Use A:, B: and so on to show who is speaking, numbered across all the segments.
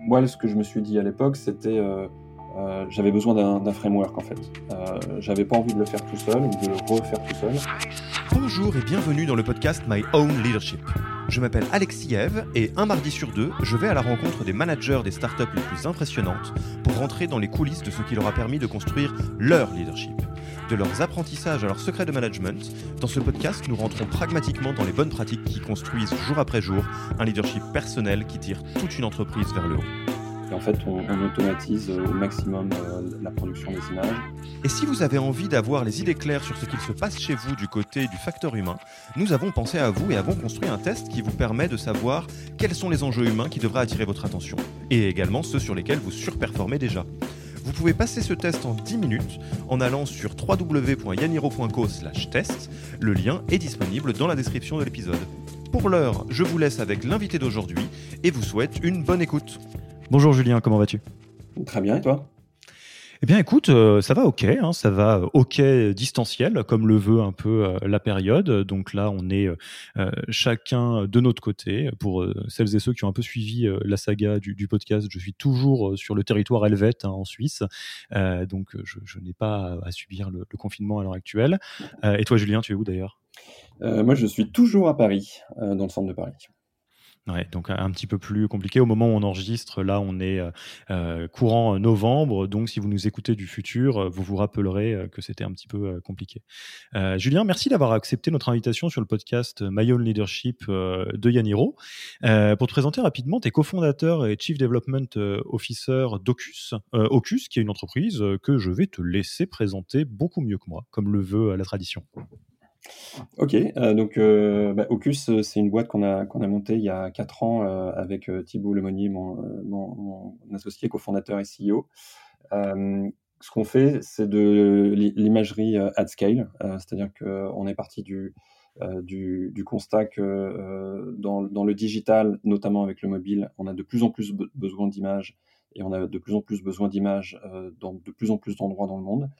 A: moi, ce que je me suis dit à l'époque, c'était euh, j'avais besoin d'un framework en fait. Euh, j'avais pas envie de le faire tout seul ou de le refaire tout seul.
B: Bonjour et bienvenue dans le podcast My Own Leadership. Je m'appelle Alexis Eve et un mardi sur deux, je vais à la rencontre des managers des startups les plus impressionnantes pour rentrer dans les coulisses de ce qui leur a permis de construire leur leadership. De leurs apprentissages à leurs secrets de management, dans ce podcast, nous rentrons pragmatiquement dans les bonnes pratiques qui construisent jour après jour un leadership personnel qui tire toute une entreprise vers le haut
A: en fait, on, automatise euh, au maximum euh, la production des images.
B: Et si vous avez envie d'avoir les idées claires sur ce qu'il se passe chez vous du côté du facteur humain, nous avons pensé à vous et avons construit un test qui vous permet de savoir quels sont les enjeux humains qui devraient attirer votre attention, et également ceux sur lesquels vous surperformez déjà. Vous pouvez passer ce test en 10 minutes en allant sur www.yaniro.co test. Le lien est disponible dans la description de l'épisode. Pour l'heure, je vous laisse avec l'invité d'aujourd'hui et vous souhaite une bonne écoute. Bonjour Julien, comment vas-tu?
A: Très bien, et toi?
B: Eh bien, écoute, euh, ça va ok, hein, ça va euh, ok distanciel, comme le veut un peu euh, la période. Donc là, on est chacun de notre côté. Pour celles et ceux qui ont un peu suivi la saga du, podcast, je suis toujours sur le territoire helvète hein, en Suisse, donc je, n'ai pas à subir le, le confinement à l'heure actuelle. et toi, Julien, tu es où d'ailleurs?
A: Moi, je suis toujours à Paris, dans le centre de Paris.
B: Ouais, donc un petit peu plus compliqué. Au moment où on enregistre, là, on est euh, euh, courant novembre. Donc, si vous nous écoutez du futur, euh, vous vous rappellerez que c'était un petit peu compliqué. Julien, merci d'avoir accepté notre invitation sur le podcast My Own Leadership de Yaniro. pour te présenter rapidement, tu es cofondateur et Chief Development Officer d'Ocus. Ocus, qui est une entreprise que je vais te laisser présenter beaucoup mieux que moi, comme le veut la tradition.
A: Ok, euh, donc euh, bah, Ocus, euh, c'est une boîte qu'on a, qu'on a montée il y a 4 ans avec Thibault Lemonnier, mon, mon, associé, cofondateur et CEO. ce qu'on fait, c'est de l'imagerie at scale, c'est-à-dire qu'on est parti du, du, du, constat que dans, dans, le digital, notamment avec le mobile, on a de plus en plus besoin d'images et on a de plus en plus besoin d'images dans de plus en plus d'endroits dans le monde.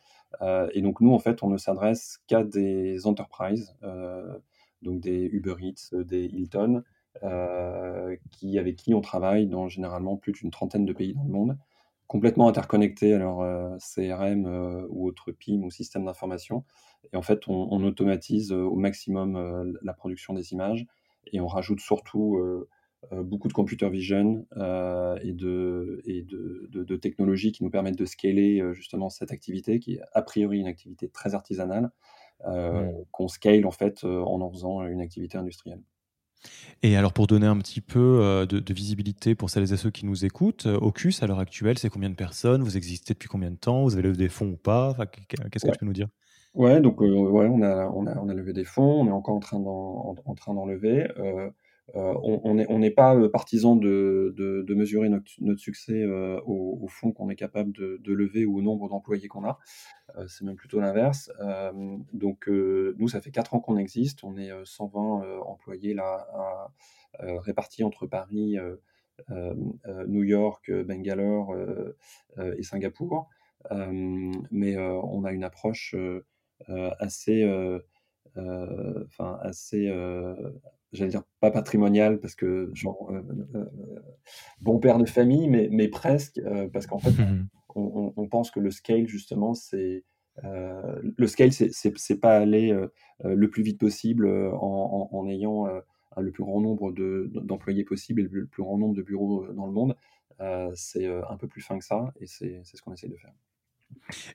A: Euh, et donc nous, en fait, on ne s'adresse qu'à des enterprises, euh, donc des Uber Eats, des Hilton, euh, avec qui on travaille dans généralement plus d'une trentaine de pays dans le monde, complètement interconnectés à leur CRM ou autre PIM ou système d'information. Et en fait, on, automatise au maximum la production des images et on rajoute surtout euh, beaucoup de computer vision euh, et, de, et de, de, technologies qui nous permettent de scaler euh, justement cette activité qui est a priori une activité très artisanale, mmh. qu'on scale en fait en en faisant une activité industrielle.
B: Et alors pour donner un petit peu de, visibilité pour celles et ceux qui nous écoutent, Ocus à l'heure actuelle, c'est combien de personnes? Vous existez depuis combien de temps? Vous avez levé des fonds ou pas? Qu'est-ce que tu peux nous dire?
A: Ouais, donc ouais, on a, on, a, on a levé des fonds, on est encore en train d'en, en, train d'en lever. Euh, on n'est on pas euh, partisan de, de, mesurer notre, succès euh, au, au, fond qu'on est capable de, de, lever ou au nombre d'employés qu'on a. c'est même plutôt l'inverse. donc nous, ça fait 4 ans qu'on existe. On est 120 employés là, répartis entre Paris, New York, Bangalore et Singapour. mais on a une approche assez, enfin assez j'allais dire pas patrimonial parce que genre euh, euh, euh, bon père de famille, mais, mais presque parce qu'en fait mmh on, pense que le scale justement c'est le scale c'est pas aller le plus vite possible en, en, ayant le plus grand nombre d'employés possible et le plus grand nombre de bureaux dans le monde. c'est un peu plus fin que ça et c'est ce qu'on essaie de faire.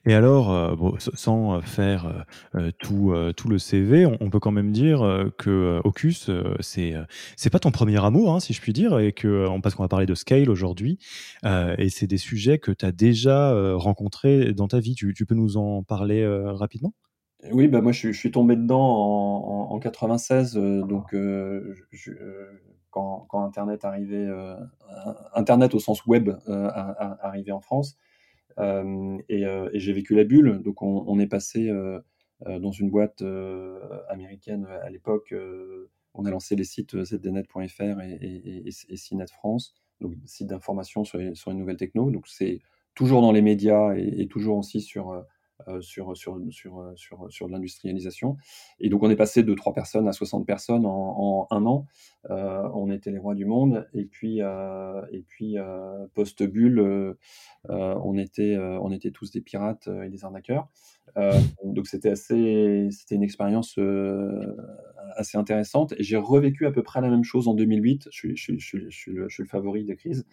B: Et alors, euh, sans faire euh, tout, euh, tout le CV, on, peut quand même dire que Ocus, c'est c'est pas ton premier amour, hein, si je puis dire, et que parce qu'on va parler de scale aujourd'hui, et c'est des sujets que tu as déjà rencontrés dans ta vie. Tu, peux nous en parler rapidement?
A: Oui, bah moi je, suis tombé dedans en, en, 96, donc quand, quand, Internet arrivait, Internet au sens web arrivait en France. Euh, euh, et, j'ai vécu la bulle. Donc on, est passé euh, dans une boîte américaine à l'époque. on a lancé les sites zdnet.fr et, et, et, France, donc sites d'information sur, sur, les nouvelles techno. Donc c'est toujours dans les médias et, toujours aussi sur sur, sur, sur, sur, sur l'industrialisation. Et donc on est passé de 3 personnes à 60 personnes en, un an. on était les rois du monde. Et puis, puis post-bulle, on, était, on était tous des pirates et des arnaqueurs. donc c'était assez, c'était une expérience assez intéressante. Et j'ai revécu à peu près la même chose en 2008. Je suis, je suis, je suis, je suis le, je suis le favori des crises.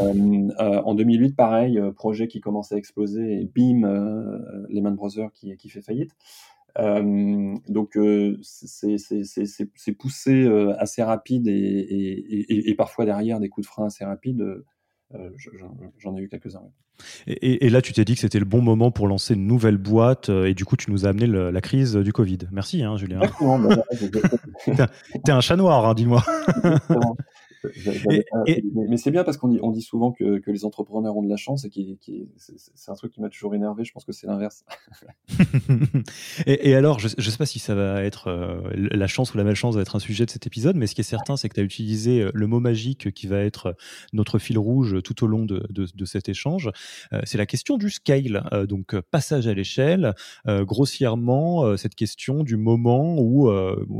A: Euh, euh, en 2008, pareil, euh, projet qui commençait à exploser et bim, Lehman Brothers qui, qui fait faillite. donc c'est poussé assez rapide et, et, et, parfois derrière des coups de frein assez rapides. J'en ai eu quelques-uns.
B: Et, là, tu t'es dit que c'était le bon moment pour lancer une nouvelle boîte, et du coup, tu nous as amené la crise du Covid. Merci, hein, Julien. Bah, T'es un chat noir, hein, dis-moi.
A: Mais c'est bien parce qu'on dit, on dit souvent que, que, les entrepreneurs ont de la chance et qui, c'est un truc qui m'a toujours énervé. Je pense que c'est l'inverse.
B: et, alors, je ne sais pas si ça va être euh, la chance ou la malchance va être un sujet de cet épisode, mais ce qui est certain, c'est que tu as utilisé euh, le mot magique qui va être notre fil rouge tout au long de, de, cet échange. Euh, c'est la question du scale, donc passage à l'échelle, grossièrement cette question du moment où,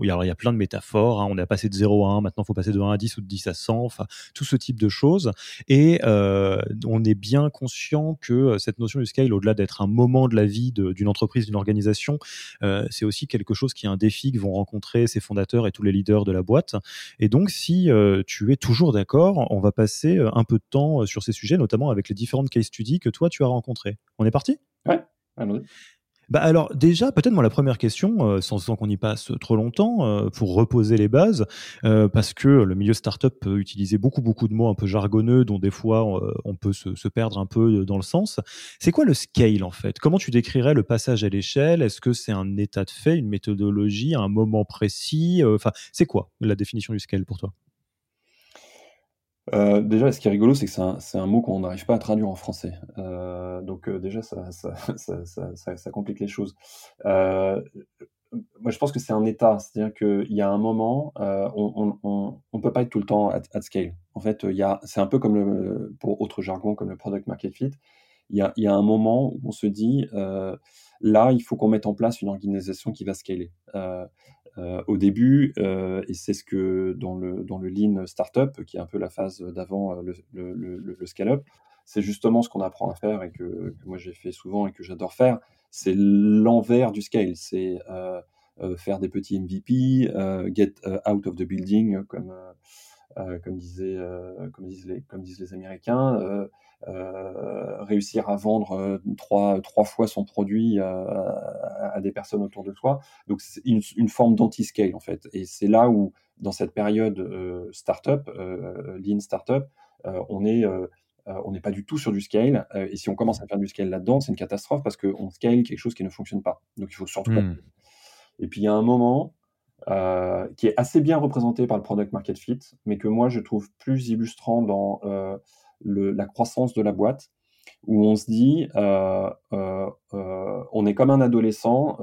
B: il y, a plein de métaphores. Hein. on est passé de 0 à 1, maintenant il faut passer de 1 à 10 ou de 10 à 100, enfin tout ce type de choses. Et euh, on est bien conscient que euh, cette notion du scale, au-delà d'être un moment de la vie d'une entreprise, d'une organisation, euh, c'est aussi quelque chose qui est un défi que vont rencontrer ses fondateurs et tous les leaders de la boîte. Et donc, si tu es toujours d'accord, on va passer un peu de temps sur ces sujets, notamment avec les différentes case studies que toi tu as rencontrées. On est parti?
A: Ouais, allons
B: bah alors déjà, peut-être moi la première question, euh, sans, sans qu'on y passe trop longtemps, euh, pour reposer les bases, euh, parce que le milieu startup peut utiliser beaucoup beaucoup de mots un peu jargonneux, dont des fois on peut se, se, perdre un peu dans le sens. C'est quoi le scale en fait? Comment tu décrirais le passage à l'échelle? Est-ce que c'est un état de fait, une méthodologie, un moment précis? Enfin, c'est quoi la définition du scale pour toi?
A: Euh, déjà, ce qui est rigolo, c'est que c'est un, mot qu'on n'arrive pas à traduire en français. Euh, donc euh, déjà, ça, complique les choses. Moi, je pense que c'est un état, c'est-à-dire qu'il y a un moment, on ne peut pas être tout le temps at, scale. En fait, c'est un peu comme pour autre jargon, comme le product market fit. Il y a un moment où on se dit, là, il faut qu'on mette en place une organisation qui va scaler. Euh, au début, euh, et c'est ce que dans le, dans le lean startup, qui est un peu la phase d'avant euh, le, le, le, scale-up, c'est justement ce qu'on apprend à faire et que, moi j'ai fait souvent et que j'adore faire. C'est l'envers du scale, c'est faire des petits MVP, get out of the building, comme, comme, comme, disent les, comme disent les Américains. Euh, réussir à vendre euh, trois, trois fois son produit à, à, des personnes autour de soi. Donc c'est une, une, forme d'anti-scale en fait. Et c'est là où, dans cette période euh, startup, euh, lean startup, on est on n'est pas du tout sur du scale. et si on commence à faire du scale là-dedans, c'est une catastrophe parce qu'on scale quelque chose qui ne fonctionne pas. Donc il faut surtout. Hmm. Et puis il y a un moment euh, qui est assez bien représenté par le product market fit, mais que moi je trouve plus illustrant dans euh, la croissance de la boîte, où on se dit, euh, euh, euh, on est comme un adolescent,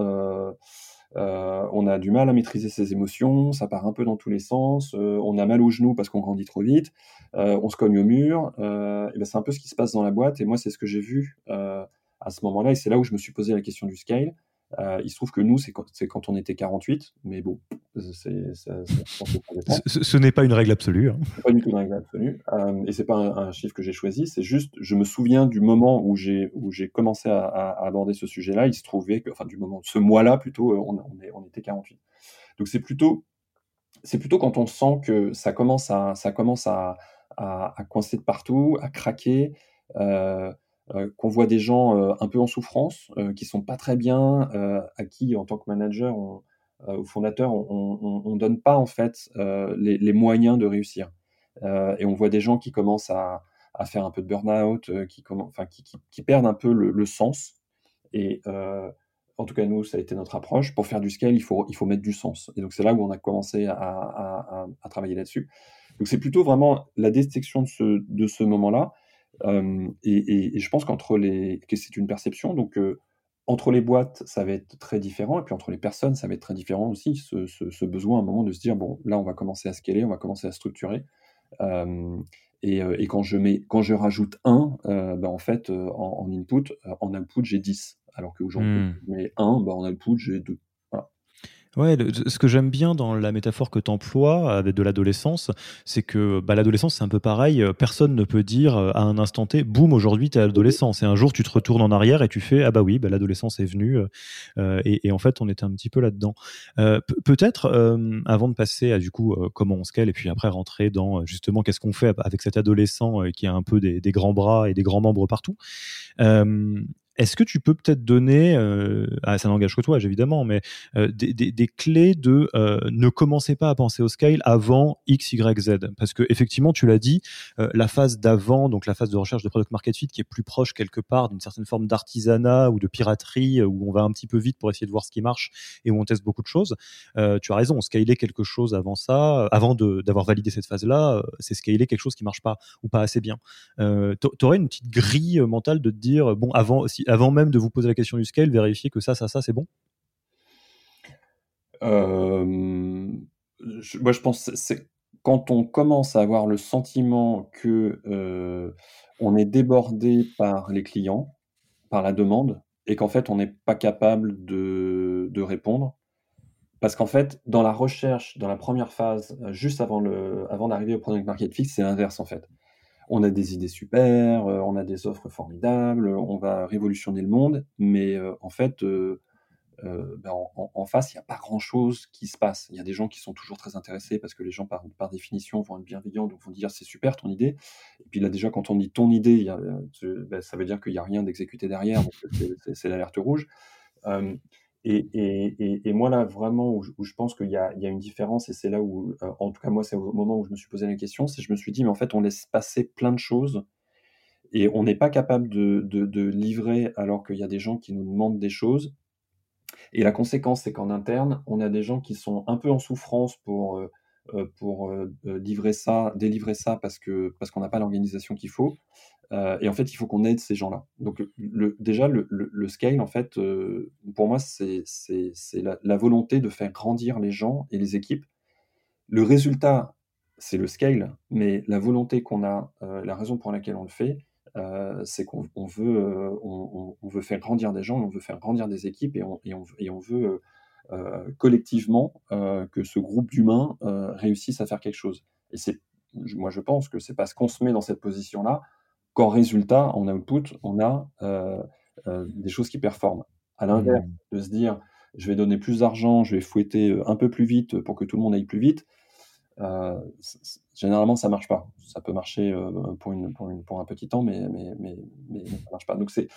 A: on a du mal à maîtriser ses émotions, ça part un peu dans tous les sens, on a mal aux genoux parce qu'on grandit trop vite, on se cogne au mur, et ben c'est un peu ce qui se passe dans la boîte, et moi c'est ce que j'ai vu à ce moment-là, et c'est là où je me suis posé la question du scale. Euh, il se trouve que nous, c'est quand, quand, on était 48, mais bon, c'est,
B: ce, n'est pas une règle absolue. Hein.
A: Pas du tout une règle absolue. Euh, et c'est pas un, chiffre que j'ai choisi, c'est juste, je me souviens du moment où j'ai, où j'ai commencé à, aborder ce sujet-là, il se trouvait que, enfin, du moment, ce mois-là plutôt, euh, on, on, est, on était 48. Donc c'est plutôt, c'est plutôt quand on sent que ça commence à, ça commence à, à, à coincer de partout, à craquer. Euh, qu'on voit des gens euh, un peu en souffrance, euh, qui sont pas très bien, à qui, en tant que manager ou fondateur, on, on, donne pas en fait les, moyens de réussir. et on voit des gens qui commencent à, faire un peu de burn-out, qui, perdent un peu le, sens. Et en tout cas, nous, ça a été notre approche. Pour faire du scale, il faut, mettre du sens. Et donc, c'est là où on a commencé à, travailler là-dessus. Donc, c'est plutôt vraiment la détection de ce moment-là et, je pense qu'entre les, que c'est une perception, donc entre les boîtes, ça va être très différent, et puis entre les personnes, ça va être très différent aussi, ce, besoin à un moment de se dire, bon, là, on va commencer à scaler, on va commencer à structurer. et, quand, je mets, quand je rajoute un, ben, en fait, en, input, en output, j'ai 10. Alors qu'aujourd'hui, mmh. mais un, bah, on a le put, j'ai deux.
B: Ouais, ce que j'aime bien dans la métaphore que tu emploies avec de l'adolescence, c'est que bah, l'adolescence, c'est un peu pareil. Personne ne peut dire euh, à un instant T, boum, aujourd'hui, tu es adolescence. Et un jour, tu te retournes en arrière et tu fais, ah bah oui, bah, l'adolescence est venue. Euh, euh, et, en fait, on était un petit peu là-dedans. Peut-être, avant de passer à du coup, comment on scale, et puis après rentrer dans justement qu'est-ce qu'on fait avec cet adolescent qui a un peu des, grands bras et des grands membres partout. Est-ce que tu peux peut-être donner, euh, ah, ça n'engage que toi évidemment, mais euh, des, clés de euh, ne commencez pas à penser au scale avant X, Y, Z? Parce que effectivement, tu l'as dit, la phase d'avant, donc la phase de recherche de product market fit, qui est plus proche quelque part d'une certaine forme d'artisanat ou de piraterie, où on va un petit peu vite pour essayer de voir ce qui marche et où on teste beaucoup de choses. tu as raison, scaler quelque chose avant ça, avant d'avoir validé cette phase-là, c'est scaler quelque chose qui marche pas ou pas assez bien. tu aurais une petite grille mentale de te dire, bon, avant, si, avant même de vous poser la question du scale, vérifier que ça, ça, ça, c'est bon?
A: Euh, Moi, je pense c'est quand on commence à avoir le sentiment que euh, on est débordé par les clients, par la demande, et qu'en fait, on n'est pas capable de, de répondre. Parce qu'en fait, dans la recherche, dans la première phase, juste avant, le, avant d'arriver au product market fit, c'est l'inverse en fait on a des idées super, euh, on a des offres formidables, on va révolutionner le monde, mais euh, en fait, euh, ben, en, face, il n'y a pas grand-chose qui se passe. Il y a des gens qui sont toujours très intéressés parce que les gens, par, définition, vont être bienveillants, donc vont dire c'est super ton idée. Et puis là, déjà, quand on dit ton idée, ben, ça veut dire qu'il n'y a rien d'exécuté derrière, donc c'est l'alerte rouge. Et, moi, là, vraiment, où je, pense qu'il y, a, une différence, et c'est là où, euh, en tout cas, moi, c'est au moment où je me suis posé la question, c'est que je me suis dit, mais en fait, on laisse passer plein de choses et on n'est pas capable de, livrer alors qu'il y a des gens qui nous demandent des choses. Et la conséquence, c'est qu'en interne, on a des gens qui sont un peu en souffrance pour, euh, euh, pour livrer ça, délivrer ça parce qu'on parce qu'on n'a pas l'organisation qu'il faut. Euh, et en fait, il faut qu'on aide ces gens-là. Donc, déjà, le, le, scale, en fait, euh, pour moi, c'est la, volonté de faire grandir les gens et les équipes. Le résultat, c'est le scale, mais la volonté qu'on a, euh, la raison pour laquelle on le fait, c'est qu'on veut, faire grandir des gens, on veut faire grandir des équipes et on, veut collectivement que ce groupe d'humains réussisse à faire quelque chose. Et moi, je pense que c'est parce qu'on se met dans cette position-là qu'en résultat, en output, on a euh, euh, des choses qui performent. À l'inverse, mmh. de se dire, je vais donner plus d'argent, je vais fouetter euh, un peu plus vite pour que tout le monde aille plus vite, généralement, ça marche pas. Ça peut marcher pour, une, pour, un petit temps, mais, mais, mais, mais ça marche pas. Donc, c'est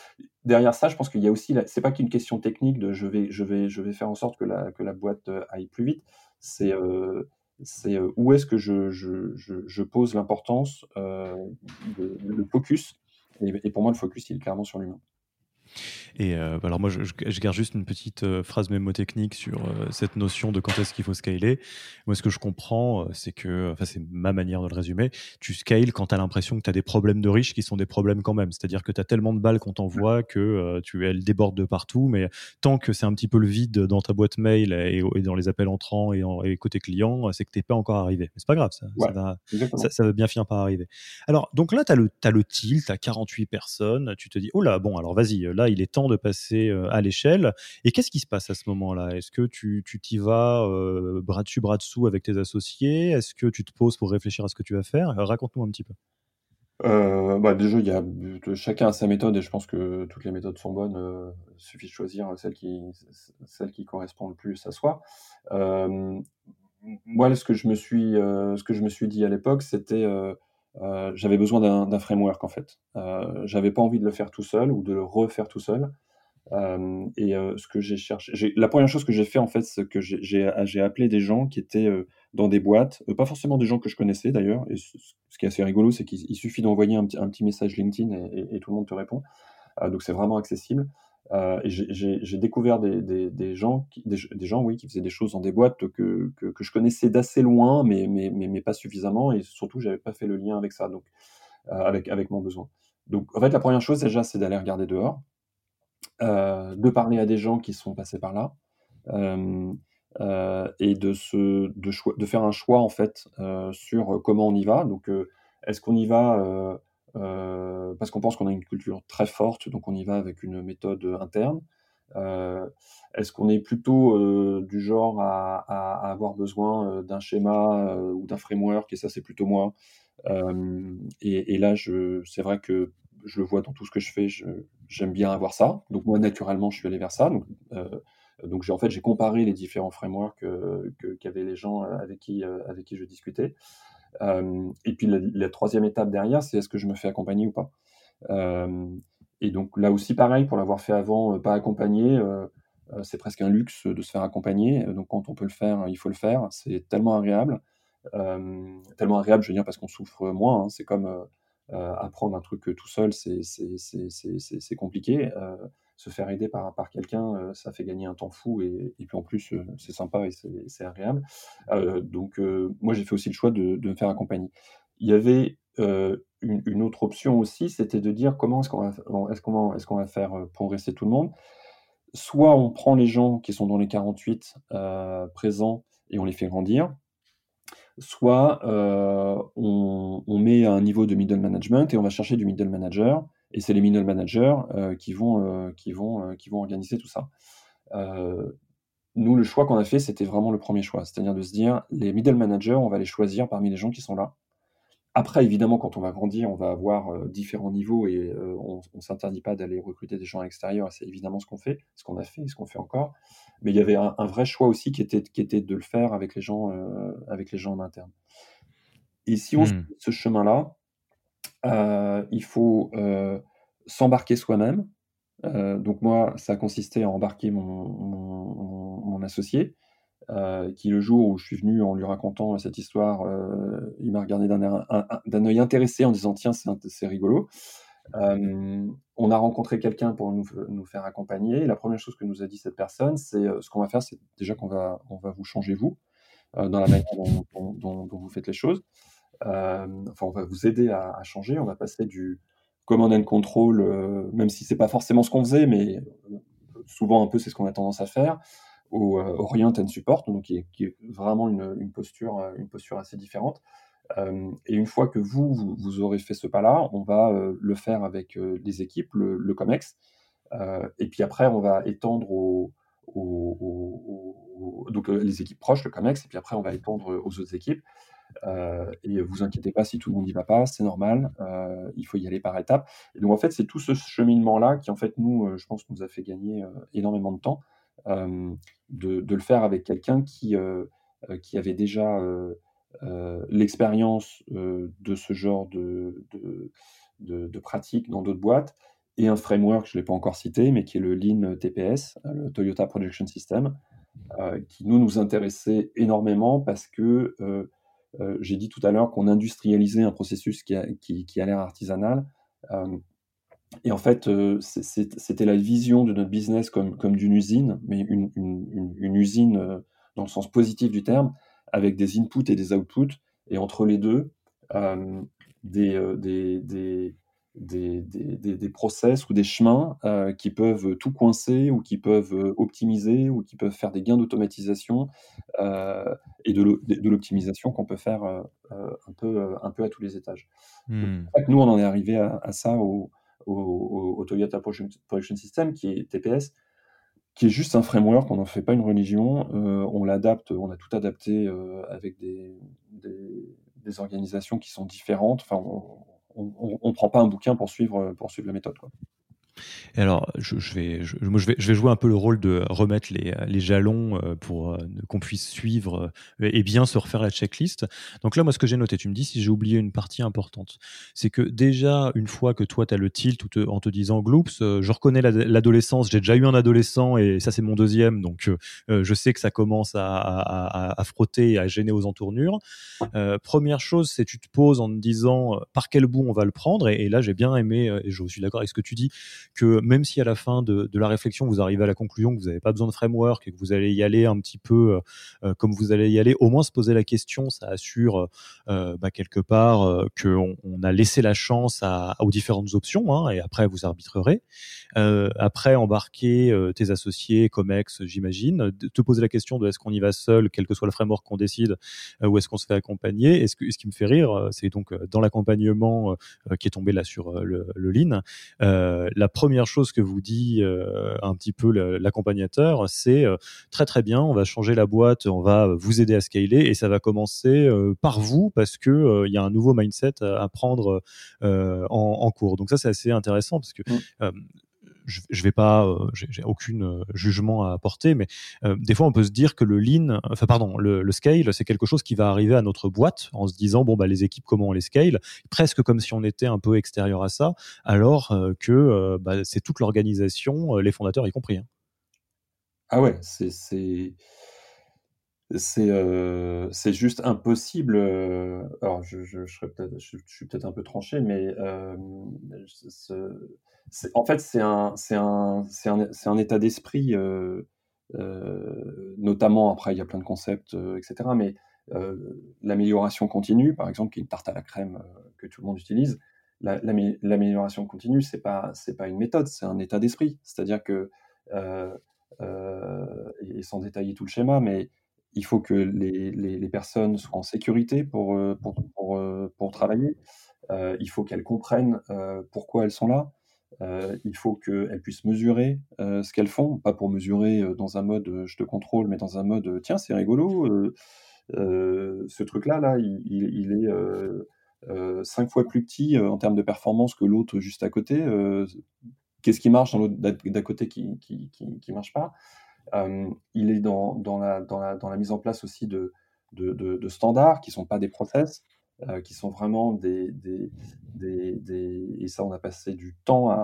A: derrière ça, je pense qu'il y a aussi, c'est pas qu'une question technique de je vais, je vais, je vais faire en sorte que la, que la boîte aille plus vite. C'est c'est euh, où est-ce que je, pose l'importance, euh, le focus. Et, pour moi, le focus, il est clairement sur l'humain.
B: Et euh, alors moi, je, je, garde juste une petite euh, phrase mémotechnique sur euh, cette notion de quand est-ce qu'il faut scaler. Moi, ce que je comprends, c'est que, enfin, c'est ma manière de le résumer, tu scales quand tu as l'impression que tu as des problèmes de riches qui sont des problèmes quand même. C'est-à-dire que tu as tellement de balles qu'on t'envoie que tu, elles débordent de partout, mais tant que c'est un petit peu le vide dans ta boîte mail et, dans les appels entrants et, en, et côté client, c'est que tu pas encore arrivé. Mais c'est pas grave, ça, ça, va, ça, va, bien finir par arriver. Alors, donc là, tu as le, as le tilt, tu as 48 personnes, tu te dis, oh là, bon, alors vas-y, là, il est temps de passer à l'échelle. Et qu'est-ce qui se passe à ce moment-là? Est-ce que tu t'y vas bras dessus, bras dessous avec tes associés? Est-ce que tu te poses pour réfléchir à ce que tu vas faire? Raconte-nous un petit peu.
A: Euh, bah déjà, y a, chacun a sa méthode et je pense que toutes les méthodes sont bonnes. il suffit de choisir celle qui, qui correspond le plus à soi. moi, ce que je me suis, ce que je me suis dit à l'époque, c'était euh, j'avais besoin d'un framework en fait. Euh, j'avais pas envie de le faire tout seul ou de le refaire tout seul. Euh, et euh, ce que j'ai cherché, la première chose que j'ai fait en fait, c'est que j'ai appelé des gens qui étaient dans des boîtes, pas forcément des gens que je connaissais d'ailleurs. Et ce, qui est assez rigolo, c'est qu'il suffit d'envoyer un, petit message LinkedIn et, tout le monde te répond. donc c'est vraiment accessible. Euh, j'ai découvert des, gens, qui, des, gens, oui, qui faisaient des choses dans des boîtes que, que, je connaissais d'assez loin, mais, mais, mais, pas suffisamment, et surtout, j'avais pas fait le lien avec ça, donc euh, avec, avec mon besoin. Donc, en fait, la première chose déjà, c'est d'aller regarder dehors, euh, de parler à des gens qui sont passés par là, et de, se, de, faire un choix en fait sur comment on y va. Donc, est-ce qu'on y va parce qu'on pense qu'on a une culture très forte, donc on y va avec une méthode interne. Est-ce qu'on est plutôt du genre à, avoir besoin d'un schéma ou d'un framework, et ça c'est plutôt moi. Et, là, c'est vrai que je le vois dans tout ce que je fais, j'aime bien avoir ça. Donc moi, naturellement, je suis allé vers ça. Donc, euh, en fait j'ai comparé les différents frameworks euh, qu'avaient les gens euh, avec qui je discutais. Et puis la, troisième étape derrière, c'est est-ce que je me fais accompagner ou pas? et donc là aussi pareil, pour l'avoir fait avant, pas accompagné, c'est presque un luxe de se faire accompagner. Donc quand on peut le faire, il faut le faire. C'est tellement agréable, tellement agréable, je veux dire parce qu'on souffre moins. Hein. C'est comme euh, apprendre un truc tout seul, c'est compliqué. Euh, se faire aider par, par quelqu'un, euh, ça fait gagner un temps fou et, puis en plus, c'est sympa et c'est agréable. donc, moi, j'ai fait aussi le choix de, me faire accompagner. Il y avait une, autre option aussi, c'était de dire comment est-ce qu'on va, est qu'on est va faire progresser tout le monde. Soit on prend les gens qui sont dans les 48 présents et on les fait grandir, soit euh, on, met un niveau de middle management et on va chercher du middle manager, et c'est les middle managers euh, qui, vont, euh, qui, vont, qui vont organiser tout ça. nous, le choix qu'on a fait, c'était vraiment le premier choix, c'est-à-dire de se dire, les middle managers, on va les choisir parmi les gens qui sont là. Après, évidemment, quand on va grandir, on va avoir différents niveaux et on ne s'interdit pas d'aller recruter des gens à l'extérieur. C'est évidemment ce qu'on fait, ce qu'on a fait, ce qu'on fait encore mais il y avait un, vrai choix aussi qui était, qui était de le faire avec les gens, euh, avec les gens en interne. Et si on mmh. ce chemin-là, euh, il faut euh, s'embarquer soi-même. donc moi, ça a consisté à embarquer mon, associé, qui le jour où je suis venu en lui racontant cette histoire, il m'a regardé d'un œil intéressé en disant tiens c'est rigolo. Euh, on a rencontré quelqu'un pour nous, faire accompagner. La première chose que nous a dit cette personne, c'est euh, ce qu'on va faire, c'est déjà qu'on va, vous changer vous euh, dans la manière dont, vous faites les choses. Enfin, on va vous aider à, changer. On va passer du command and control, même si c'est pas forcément ce qu'on faisait, mais souvent un peu c'est ce qu'on a tendance à faire, au orient and support, donc qui est, vraiment une, posture, une posture assez différente. Euh, et une fois que vous, vous, aurez fait ce pas-là, on va euh, le faire avec euh, les équipes, le, COMEX. et puis après, on va étendre aux, donc les équipes proches, le COMEX, et puis après, on va étendre aux autres équipes. Et vous inquiétez pas si tout le monde n'y va pas, c'est normal, il faut y aller par étapes. Et donc en fait, c'est tout ce cheminement-là qui en fait nous, je pense, nous a fait gagner énormément de temps de, le faire avec quelqu'un qui, qui avait déjà euh, l'expérience euh, de ce genre de, de, pratique dans d'autres boîtes et un framework, je ne l'ai pas encore cité, mais qui est le Lean TPS, le Toyota Production System, euh, qui nous nous intéressait énormément parce que j'ai dit tout à l'heure qu'on industrialisait un processus qui a, qui, a l'air artisanal. et en fait, c'était la vision de notre business comme, comme d'une usine, mais une, une, usine dans le sens positif du terme, avec des inputs et des outputs, et entre les deux, euh, euh, des, des, des, des, des, process ou des chemins euh, qui peuvent tout coincer ou qui peuvent optimiser ou qui peuvent faire des gains d'automatisation et de l'optimisation qu'on peut faire un, peu, un peu à tous les étages. Hmm. nous, on en est arrivé à, ça au, au, au, Toyota Production System, qui est TPS, qui est juste un framework, on n'en fait pas une religion, euh, on l'adapte, on a tout adapté euh, avec des, des, organisations qui sont différentes. Enfin, on ne prend pas un bouquin pour suivre, pour suivre la méthode.
C: Alors, je, vais, je, vais, je vais jouer un peu le rôle de remettre les, les jalons euh, pour euh, qu'on puisse suivre euh, et bien se refaire la checklist. Donc là, moi, ce que j'ai noté, tu me dis si j'ai oublié une partie importante, c'est que déjà, une fois que toi, tu as le tilt en te disant Gloops, je reconnais l'adolescence, j'ai déjà eu un adolescent et ça, c'est mon deuxième, donc je sais que ça commence à, à, à, frotter et à gêner aux entournures. première chose, c'est tu te poses en te disant par quel bout on va le prendre, et, et là, j'ai bien aimé, et je suis d'accord avec ce que tu dis,
B: que même si à la fin de, la réflexion, vous arrivez à la conclusion que vous n'avez pas besoin de framework et que vous allez y aller un petit peu comme vous allez y aller, au moins se poser la question, ça assure bah, quelque part qu'on on a laissé la chance aux différentes options, hein, et après vous arbitrerez. après, embarquer tes associés, COMEX, j'imagine, te poser la question de est-ce qu'on y va seul, quel que soit le framework qu'on décide, ou est-ce qu'on se fait accompagner. Et ce, ce qui me fait rire, c'est donc dans l'accompagnement qui est tombé là sur le, le Lean, la première chose que vous dit un petit peu l'accompagnateur, c'est très très bien, on va changer la boîte, on va vous aider à scaler et ça va commencer par vous parce que il y a un nouveau mindset à, prendre en, cours. Donc ça c'est assez intéressant parce que mmh je, je vais pas, euh, j'ai aucune euh, jugement à apporter, mais euh, des fois on peut se dire que le lean, enfin pardon, le, scale, c'est quelque chose qui va arriver à notre boîte en se disant bon bah les équipes comment on les scale, presque comme si on était un peu extérieur à ça, alors que bah, c'est toute l'organisation, les fondateurs y compris. Hein.
A: Ah ouais, c'est c'est c'est juste impossible. alors je, je, je, je, suis peut-être un peu tranché, mais en fait, c'est un, un, un, un, état d'esprit, euh, euh, notamment après, il y a plein de concepts, euh, etc. Mais l'amélioration continue, par exemple, qui est une tarte à la crème que tout le monde utilise, l'amélioration continue, c'est pas, pas une méthode, c'est un état d'esprit. C'est-à-dire que, et sans détailler tout le schéma, mais il faut que les, les, personnes soient en sécurité pour, pour, pour travailler. il faut qu'elles comprennent pourquoi elles sont là. Euh, il faut qu'elles puissent mesurer euh, ce qu'elles font, pas pour mesurer euh, dans un mode je te contrôle, mais dans un mode tiens, c'est rigolo, ce truc-là, là, il, est cinq fois plus petit en termes de performance que l'autre juste à côté. Qu'est-ce qui marche dans l'autre d'à côté qui, qui, marche pas Il est dans, dans, la, dans, la, dans, la, mise en place aussi de, de, de standards qui sont pas des process. Euh, qui sont vraiment des, des, des, Et ça, on a passé du temps à,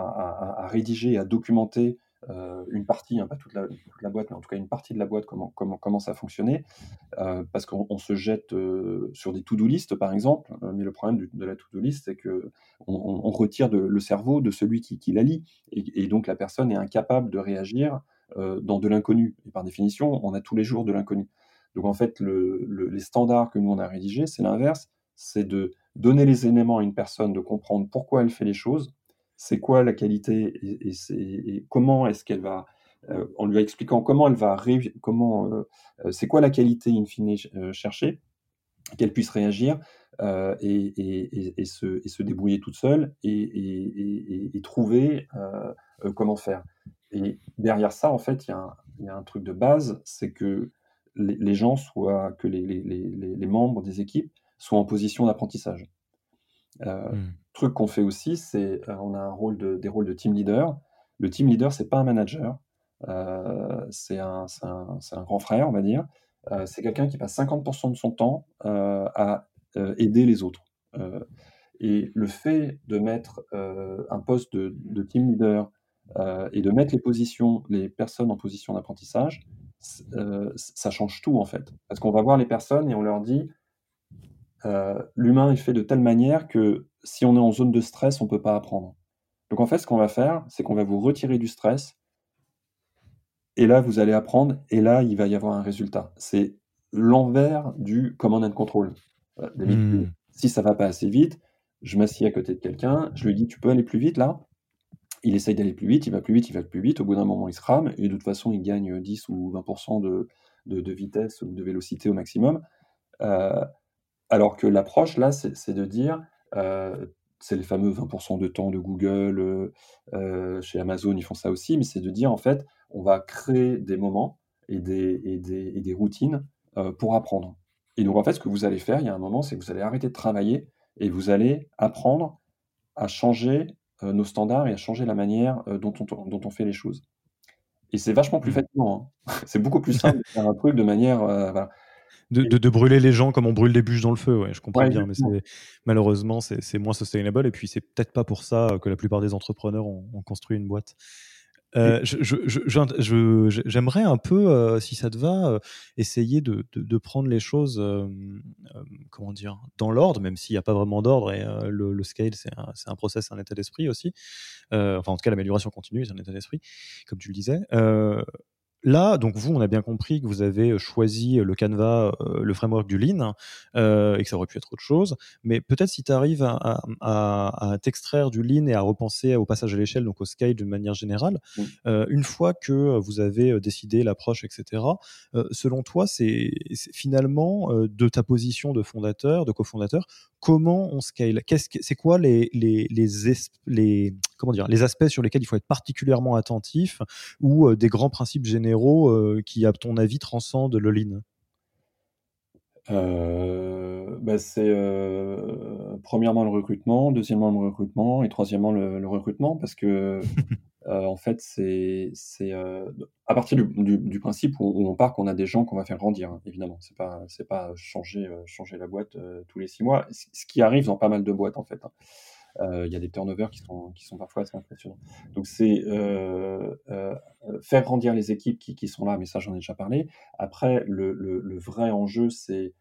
A: à, rédiger et à documenter euh, une partie, hein, pas toute la, boîte, mais en tout cas une partie de la boîte, comment, comment, comment ça fonctionnait, euh, parce qu'on se jette sur des to-do list, par exemple, mais le problème de la to-do list, c'est que on, retire le cerveau de celui qui, qui la lit, et, donc la personne est incapable de réagir dans de l'inconnu. Et par définition, on a tous les jours de l'inconnu. Donc en fait, le, les standards que nous on a rédigés, c'est l'inverse c'est de donner les éléments à une personne, de comprendre pourquoi elle fait les choses, c'est quoi la qualité et, comment est-ce qu'elle va, euh, en lui expliquant comment elle va, comment, euh, euh, c'est quoi la qualité in fine chercher, qu'elle puisse réagir et, se, se, débrouiller toute seule et, trouver comment faire. Et derrière ça, en fait, il y, a un truc de base, c'est que les, gens soient, que les membres des équipes soit en position d'apprentissage. Euh, hmm. Truc qu'on fait aussi, c'est euh, on a un rôle de, des rôles de team leader. Le team leader, c'est pas un manager, euh, c'est un, un, un, grand frère, on va dire. Euh, c'est quelqu'un qui passe 50% de son temps à aider les autres. et le fait de mettre un poste de, de team leader et de mettre les positions, les personnes en position d'apprentissage, ça change tout en fait. Parce qu'on va voir les personnes et on leur dit euh, l'humain est fait de telle manière que si on est en zone de stress, on ne peut pas apprendre. Donc en fait, ce qu'on va faire, c'est qu'on va vous retirer du stress, et là, vous allez apprendre, et là, il va y avoir un résultat. C'est l'envers du command and control. Euh, hmm. Si ça va pas assez vite, je m'assieds à côté de quelqu'un, je lui dis, tu peux aller plus vite là? Il essaye d'aller plus vite, il va plus vite, il va plus vite, au bout d'un moment il se rame, et de toute façon il gagne 10 ou 20% de, de, vitesse ou de vélocité au maximum. Euh, alors que l'approche, là, c'est de dire, euh, c'est les fameux 20% de temps de Google, euh, chez Amazon, ils font ça aussi, mais c'est de dire, en fait, on va créer des moments et des, et des, et des routines pour apprendre. Et donc, en fait, ce que vous allez faire, il y a un moment, c'est que vous allez arrêter de travailler et vous allez apprendre à changer nos standards et à changer la manière dont, on, dont on fait les choses. Et c'est vachement plus mmh. fatigant. Hein. c'est beaucoup plus simple de faire un truc de manière. Voilà
B: de, brûler les gens comme on brûle des bûches dans le feu. Ouais, je comprends bien, mais malheureusement, c'est moins sustainable. Et puis, c'est peut-être pas pour ça que la plupart des entrepreneurs ont, construit une boîte. Euh, j'aimerais un peu, euh, si ça te va, euh, essayer de, prendre les choses, comment dire, dans l'ordre, même s'il n'y a pas vraiment d'ordre. Et le, scale, c'est un, un, process, un état d'esprit aussi. enfin, en tout cas, l'amélioration continue, c'est un état d'esprit, comme tu le disais. Là, donc vous, on a bien compris que vous avez euh, choisi euh, le Canva, euh, le framework du Lean, et que ça aurait pu être autre chose. Mais peut-être si tu arrives à, t'extraire du Lean et à repenser au passage à l'échelle, donc au scale d'une manière générale, une fois que vous avez décidé l'approche, etc., selon toi, c'est finalement de ta position de fondateur, de cofondateur, comment on scale? C'est quoi les, les, les, comment dire, les aspects sur lesquels il faut être particulièrement attentif ou des grands principes généraux euh, qui, à ton avis, transcendent le lean?
A: Euh, bah, c'est euh, premièrement le recrutement, deuxièmement le recrutement et troisièmement le, recrutement parce que en fait c'est c'est à partir du, principe où, on part qu'on a des gens qu'on va faire grandir hein, évidemment c'est pas pas changer changer la boîte tous les six mois ce qui arrive dans pas mal de boîtes en fait hein. Euh, il y a des turnovers qui sont, qui sont parfois assez impressionnants. Donc c'est euh, euh, faire grandir les équipes qui, qui, sont là, mais ça j'en ai déjà parlé. Après, le, le, vrai enjeu, c'est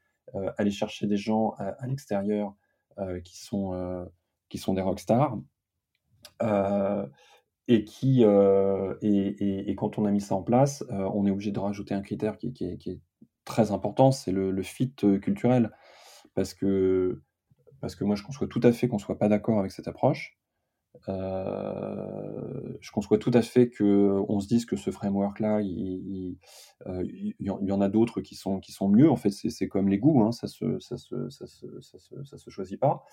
A: aller chercher des gens à, l'extérieur qui, sont, qui sont des rockstars. Et qui et, quand on a mis ça en place, on est obligé de rajouter un critère qui, est, très important, c'est le, fit culturel, parce que parce que moi je conçois tout à fait qu'on soit pas d'accord avec cette approche. Euh, je conçois tout à fait qu'on se dise que ce framework-là, il, euh, y en a d'autres qui sont, qui sont mieux. En fait, c'est comme les goûts, hein, ça se, ça, se, ça, se, ça, se choisit pas.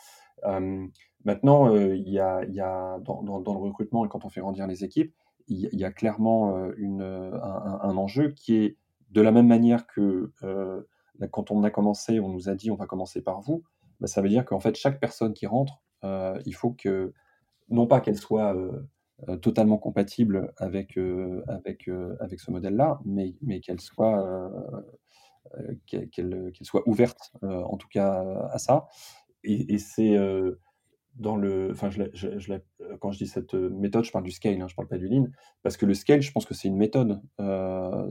A: Euh, maintenant, il y a, y a dans, dans, le recrutement et quand on fait grandir les équipes, il y, a clairement une, un, un, enjeu qui est de la même manière que quand on a commencé, on nous a dit on va commencer par vous. Bah, ça veut dire qu'en fait, chaque personne qui rentre, il faut que, non pas qu'elle soit euh, euh, totalement compatible avec, avec, avec ce modèle-là, mais, mais qu'elle soit, qu'elle soit ouverte, en tout cas, à ça. Et, c'est dans le, enfin, quand je dis cette méthode, je parle du scale, hein, je parle pas du lean, parce que le scale, je pense que c'est une méthode,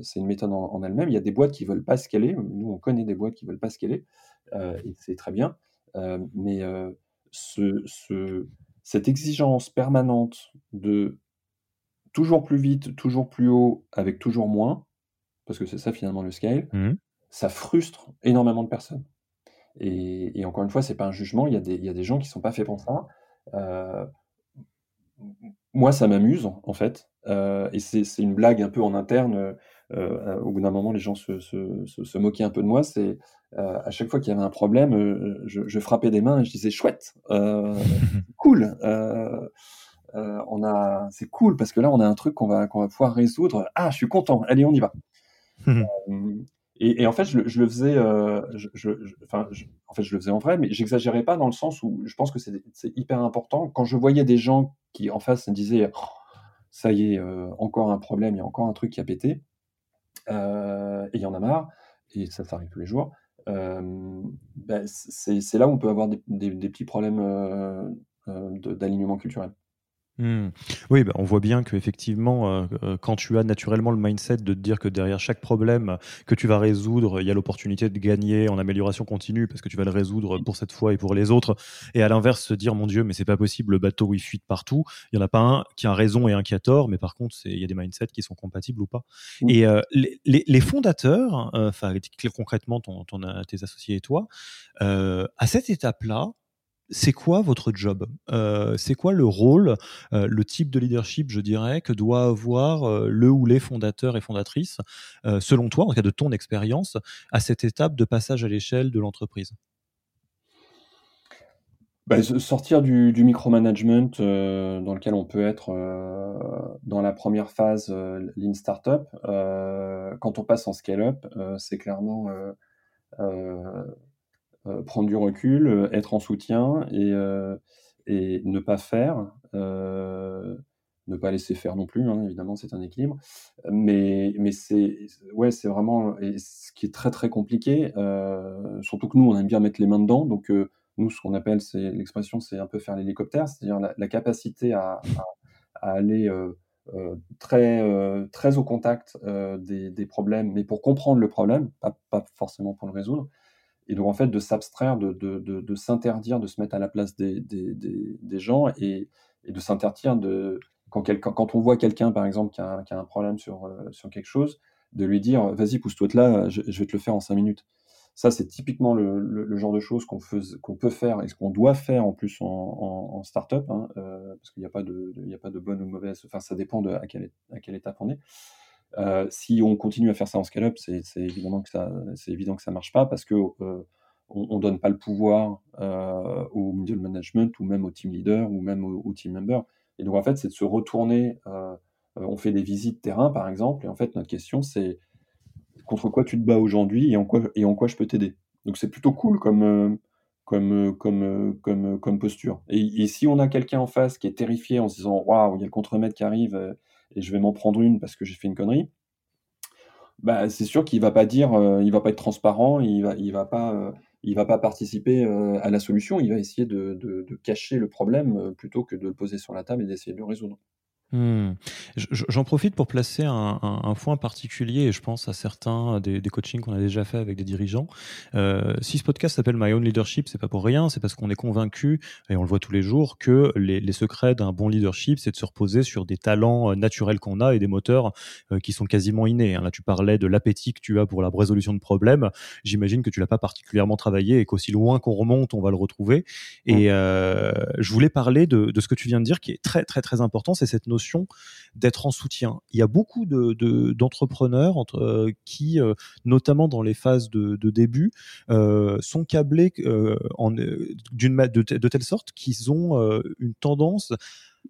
A: c'est une méthode en, elle-même. Il y a des boîtes qui veulent pas scaler. Nous, on connaît des boîtes qui veulent pas scaler, et c'est très bien. Euh, mais euh, ce, cette exigence permanente de toujours plus vite, toujours plus haut, avec toujours moins, parce que c'est ça finalement le scale, mmh. ça frustre énormément de personnes. Et, encore une fois, c'est pas un jugement, il y, a des, il y, a des gens qui sont pas faits pour ça. Euh, moi, ça m'amuse, en fait, et c'est une blague un peu en interne. Au bout d'un moment, les gens se, se, se, moquaient un peu de moi. C'est euh, à chaque fois qu'il y avait un problème, euh, je, frappais des mains et je disais chouette, euh, cool. on a, c'est cool parce que là on a un truc qu'on va qu'on va pouvoir résoudre. Ah, je suis content. Allez, on y va. Et, en fait, je, le faisais, je, enfin, en fait, je le faisais en vrai, mais j'exagérais pas dans le sens où je pense que c'est hyper important. Quand je voyais des gens qui en face me disaient, oh, ça y est, encore un problème, il y a encore un truc qui a pété, et il y en a marre, et ça, ça arrive tous les jours. Ben, c'est là où on peut avoir des, petits problèmes d'alignement culturel.
B: Mmh. Oui, bah, on voit bien qu'effectivement, euh, euh, quand tu as naturellement le mindset de te dire que derrière chaque problème que tu vas résoudre, il y a l'opportunité de gagner en amélioration continue parce que tu vas le résoudre pour cette fois et pour les autres. Et à l'inverse, se dire, mon Dieu, mais c'est pas possible, le bateau il fuit partout. Il y en a pas un qui a raison et un qui a tort, mais par contre, il y a des mindsets qui sont compatibles ou pas. Mmh. Et euh, les, fondateurs, enfin concrètement ton, tes associés et toi, à cette étape-là, c'est quoi votre job? Euh, C'est quoi le rôle, euh, le type de leadership, je dirais, que doit avoir euh, le ou les fondateurs et fondatrices, selon toi, en cas de ton expérience, à cette étape de passage à l'échelle de l'entreprise?
A: Bah, sortir du, micromanagement dans lequel on peut être dans la première phase lean startup, quand on passe en scale-up, c'est clairement prendre du recul, euh, être en soutien et, euh, et ne pas faire, ne pas laisser faire non plus, hein, évidemment, c'est un équilibre. Mais, mais c'est ouais, vraiment ce qui est très très compliqué, surtout que nous, on aime bien mettre les mains dedans. Donc, nous, ce qu'on appelle, c'est l'expression, c'est un peu faire l'hélicoptère, c'est-à-dire la, capacité à, à, aller très, très au contact des, problèmes, mais pour comprendre le problème, pas, forcément pour le résoudre. Et donc, en fait, de s'abstraire, de, de, s'interdire de se mettre à la place des, des, gens et, et de s'interdire de. Quand, quand, on voit quelqu'un, par exemple, qui a, qui a, un problème sur, sur quelque chose, de lui dire vas-y, pousse-toi de là, je, vais te le faire en cinq minutes. Ça, c'est typiquement le, genre de choses qu'on qu'on peut faire et ce qu'on doit faire en plus en, en, start-up, hein, euh, parce qu'il n'y a, pas de, a pas de bonne ou de mauvaise, enfin, ça dépend de à, quelle, à quelle étape on est. Euh, si on continue à faire ça en scale-up, c'est évident que ça, c'est évident que ça marche pas parce que euh, on, donne pas le pouvoir au middle management ou même au team leader ou même au, team member. Et donc en fait, c'est de se retourner. on fait des visites terrain, par exemple, et en fait, notre question, c'est contre quoi tu te bats aujourd'hui et en quoi, et en quoi je peux t'aider? Donc c'est plutôt cool comme, euh, euh, euh, posture. Et, si on a quelqu'un en face qui est terrifié en se disant Waouh, il y a le contremaître qui arrive et je vais m'en prendre une parce que j'ai fait une connerie, bah, c'est sûr qu'il va pas dire, il va pas être transparent, il va, va pas. il va pas participer à la solution, il va essayer de cacher le problème plutôt que de le poser sur la table et d'essayer de le résoudre.
B: Hmm. J'en profite pour placer un, un, point particulier et je pense à certains des, des coachings qu'on a déjà fait avec des dirigeants. Euh, si ce podcast s'appelle My Own Leadership, c'est pas pour rien, c'est parce qu'on est convaincu et on le voit tous les jours que les, les secrets d'un bon leadership, c'est de se reposer sur des talents euh, naturels qu'on a et des moteurs euh, qui sont quasiment innés. Hein. Là, tu parlais de l'appétit que tu as pour la résolution de problèmes. J'imagine que tu l'as pas particulièrement travaillé et qu'aussi loin qu'on remonte, on va le retrouver. Et euh, je voulais parler de, de ce que tu viens de dire, qui est très très très important, c'est cette notion d'être en soutien. Il y a beaucoup d'entrepreneurs de, euh, qui, euh, notamment dans les phases de, début, euh, sont câblés de, de, telle sorte qu'ils ont une tendance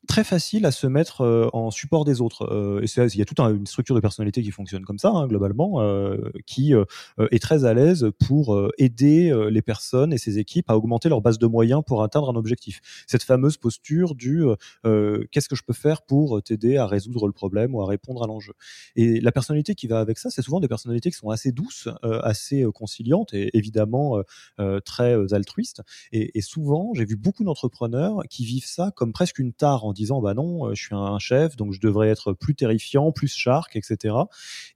B: très facile à se mettre euh, en support des autres. Euh, il y a toute une structure de personnalité qui fonctionne comme ça, hein, globalement, euh, qui est très à l'aise pour aider les personnes et ses équipes à augmenter leur base de moyens pour atteindre un objectif. Cette fameuse posture du qu'est-ce que je peux faire pour t'aider à résoudre le problème ou à répondre à l'enjeu. Et la personnalité qui va avec ça, c'est souvent des personnalités qui sont assez douces, assez conciliantes et évidemment très altruistes. Et, et souvent, j'ai vu beaucoup d'entrepreneurs qui vivent ça comme presque une tare en disant bah non, euh, je suis un chef, donc je devrais être plus terrifiant, plus shark, etc.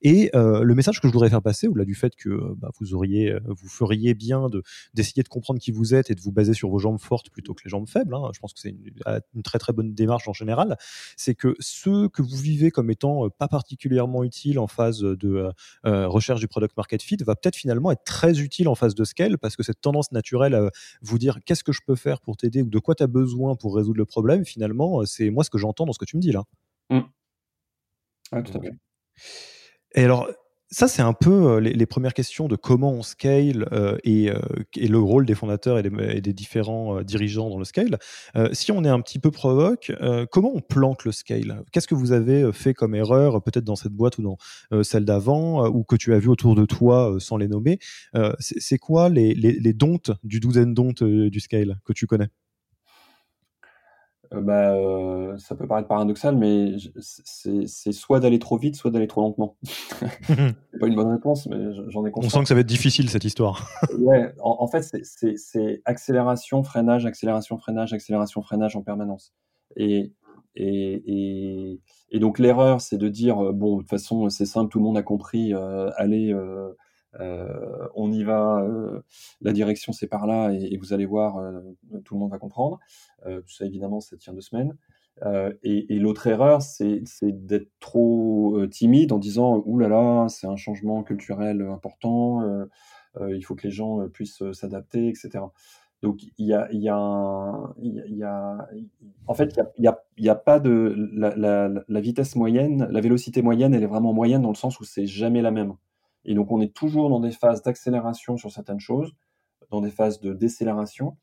B: Et euh, le message que je voudrais faire passer, au-delà du fait que euh, bah, vous auriez, vous feriez bien de d'essayer de comprendre qui vous êtes et de vous baser sur vos jambes fortes plutôt que les jambes faibles. Hein, je pense que c'est une, très très bonne démarche en général. C'est que ceux que vous vivez comme étant pas particulièrement utiles en phase de recherche du product market fit va peut-être finalement être très utile en phase de scale parce que cette tendance naturelle à vous dire qu'est-ce que je peux faire pour t'aider ou de quoi tu as besoin pour résoudre le problème, finalement, c'est moi ce que j'entends dans ce que tu me dis là.
A: Mmh. tout à fait.
B: Et alors, ça, c'est un peu les, premières questions de comment on scale et, le rôle des fondateurs et des, différents dirigeants dans le scale. si on est un petit peu provoque, comment on plante le scale? Qu'est-ce que vous avez fait comme erreur, peut-être dans cette boîte ou dans celle d'avant, ou que tu as vu autour de toi sans les nommer? C'est quoi les, les, les dontes du douzaine dontes du scale que tu connais?
A: Euh, bah, euh, ça peut paraître paradoxal, mais c'est soit d'aller trop vite, soit d'aller trop lentement. c'est pas une bonne réponse, mais j'en ai conscience.
B: On sent que ça va être difficile cette histoire.
A: ouais, en, fait, c'est accélération, freinage, accélération, freinage, accélération, freinage en permanence. Et, et, et, donc l'erreur, c'est de dire euh, bon, de toute façon, c'est simple, tout le monde a compris, allez. Euh, on y va, euh, la direction c'est par là et, vous allez voir, euh, tout le monde va comprendre. ça évidemment, ça tient deux semaines. et, l'autre erreur, c'est d'être trop timide en disant Ouh là là, c'est un changement culturel important, il faut que les gens puissent s'adapter, etc. Donc il y a, y a, en fait, il n'y a, pas de la, la, vitesse moyenne, la vélocité moyenne, elle est vraiment moyenne dans le sens où c'est jamais la même. Et donc, on est toujours dans des phases d'accélération sur certaines choses, dans des phases de décélération.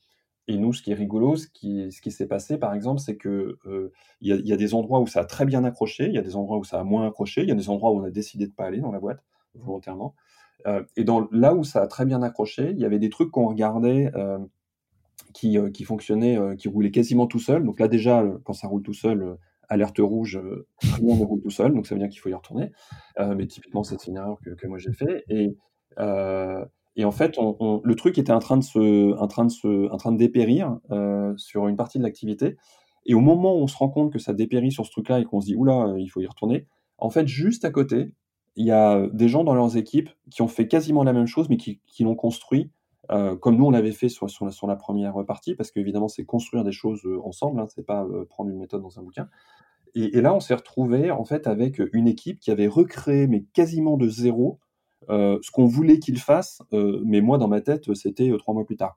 A: Et nous, ce qui est rigolo, ce qui, s'est passé, par exemple, c'est que euh, il y, a des endroits où ça a très bien accroché, il y a des endroits où ça a moins accroché, il y a des endroits où on a décidé de pas aller dans la boîte volontairement. Euh, et là où ça a très bien accroché, il y avait des trucs qu'on regardait euh, qui, qui fonctionnaient, qui roulaient quasiment tout seul. Donc là déjà, quand ça roule tout seul, alerte rouge, euh, rien ne roule tout seul, donc ça veut dire qu'il faut y retourner. Euh, mais typiquement, c'est une erreur que, moi j'ai fait. Et, euh, et en fait, le truc était en train de se, en train de se, en train de dépérir sur une partie de l'activité. Et au moment où on se rend compte que ça dépérit sur ce truc-là et qu'on se dit, oula, il faut y retourner, en fait, juste à côté, il y a des gens dans leurs équipes qui ont fait quasiment la même chose, mais qui l'ont construit euh, comme nous on l'avait fait sur, la, première partie, parce qu'évidemment c'est construire des choses euh, ensemble, hein, c'est pas euh, prendre une méthode dans un bouquin. Et, là on s'est retrouvé en fait avec une équipe qui avait recréé mais quasiment de zéro ce qu'on voulait qu'il fasse, mais moi dans ma tête c'était trois mois plus tard.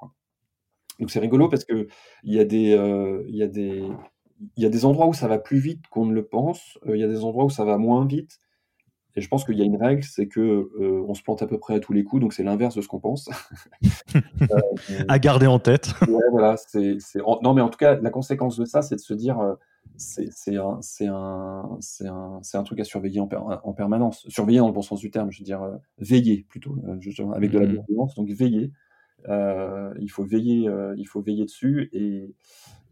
A: Donc c'est rigolo parce que il il y a des endroits où ça va plus vite qu'on ne le pense, il y a des endroits où ça va moins vite. Et je pense qu'il y a une règle, c'est que euh, on se plante à peu près à tous les coups, donc c'est l'inverse de ce qu'on pense.
B: Euh, à garder en tête.
A: ouais, voilà. C'est, Non, mais en tout cas, la conséquence de ça, c'est de se dire, euh, c'est, un, c'est un, c'est un, c'est un truc à surveiller en, en, permanence. Surveiller dans le bon sens du terme, je veux dire, veiller plutôt, avec de la mmh. bienveillance. Donc veiller. il faut veiller, il faut veiller dessus. Et,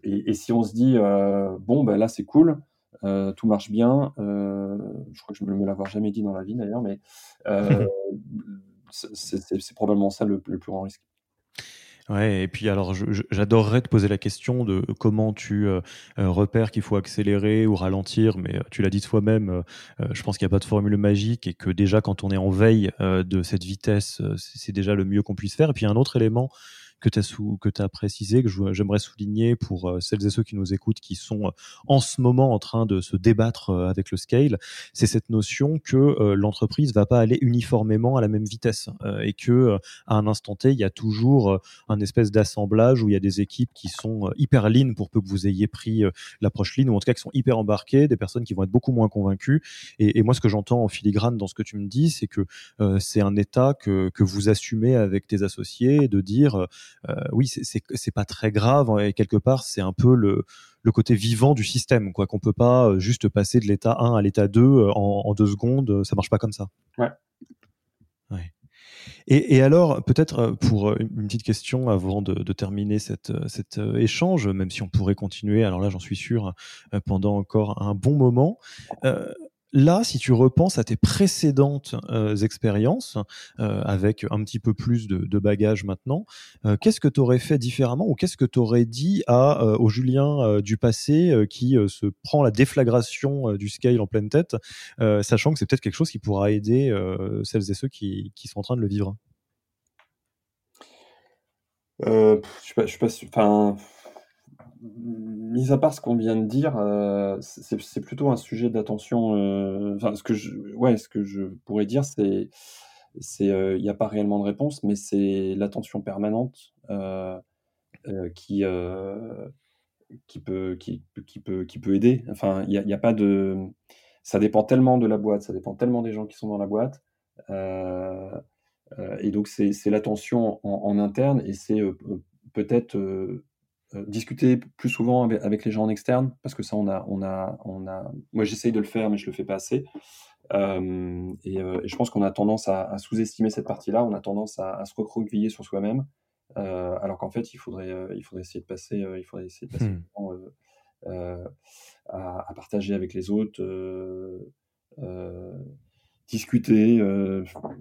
A: et, et, si on se dit, bon, ben là, c'est cool. Euh, tout marche bien. Euh, je crois que je ne me l'avoir jamais dit dans la vie d'ailleurs, mais euh, c'est probablement ça le, plus grand risque.
B: Ouais, et puis alors j'adorerais te poser la question de comment tu repères qu'il faut accélérer ou ralentir, mais tu l'as dit toi-même, je pense qu'il n'y a pas de formule magique et que déjà quand on est en veille de cette vitesse, c'est déjà le mieux qu'on puisse faire. Et puis un autre élément que tu as, as, précisé, que j'aimerais souligner pour euh, celles et ceux qui nous écoutent, qui sont euh, en ce moment en train de se débattre euh, avec le scale, c'est cette notion que l'entreprise va pas aller uniformément à la même vitesse et que à un instant T, il y a toujours un espèce d'assemblage où il y a des équipes qui sont hyper lean pour peu que vous ayez pris l'approche lean ou en tout cas qui sont hyper embarquées, des personnes qui vont être beaucoup moins convaincues. Et, moi, ce que j'entends en filigrane dans ce que tu me dis, c'est que c'est un état que, que vous assumez avec tes associés de dire oui, c'est pas très grave hein, et quelque part c'est un peu le, le côté vivant du système, quoi. Qu'on peut pas euh, juste passer de l'état 1 à l'état 2 euh, en, deux secondes, ça marche pas comme ça.
A: Ouais.
B: Et, alors, peut-être pour une petite question avant de, terminer cette, cet échange, même si on pourrait continuer, alors là j'en suis sûr, pendant encore un bon moment là, si tu repenses à tes précédentes euh, expériences, euh, avec un petit peu plus de, de bagages maintenant, euh, qu'est-ce que tu aurais fait différemment ou qu'est-ce que tu aurais dit à, au Julien du passé qui se prend la déflagration du scale en pleine tête, sachant que c'est peut-être quelque chose qui pourra aider celles et ceux qui, qui, sont en train de le vivre?
A: Je ne suis pas, sûr. Enfin mis à part ce qu'on vient de dire, euh, c'est plutôt un sujet d'attention. Euh, ce que je, ouais, ce que je pourrais dire, c'est, c'est, euh, il n'y a pas réellement de réponse, mais c'est l'attention permanente qui, qui peut, qui, peut, qui peut aider. Enfin, il n'y a, a, pas de, ça dépend tellement de la boîte, ça dépend tellement des gens qui sont dans la boîte. et donc, c'est l'attention en, interne et c'est peut-être discuter plus souvent avec, les gens en externe, parce que ça, on a, on a, on a... moi j'essaye de le faire, mais je le fais pas assez. Euh, et, je pense qu'on a tendance à, sous-estimer cette partie-là, on a tendance à, se recroqueviller sur soi-même, euh, alors qu'en fait, il faudrait, il faudrait essayer de passer, il faudrait essayer de passer mmh. à, à, partager avec les autres, discuter.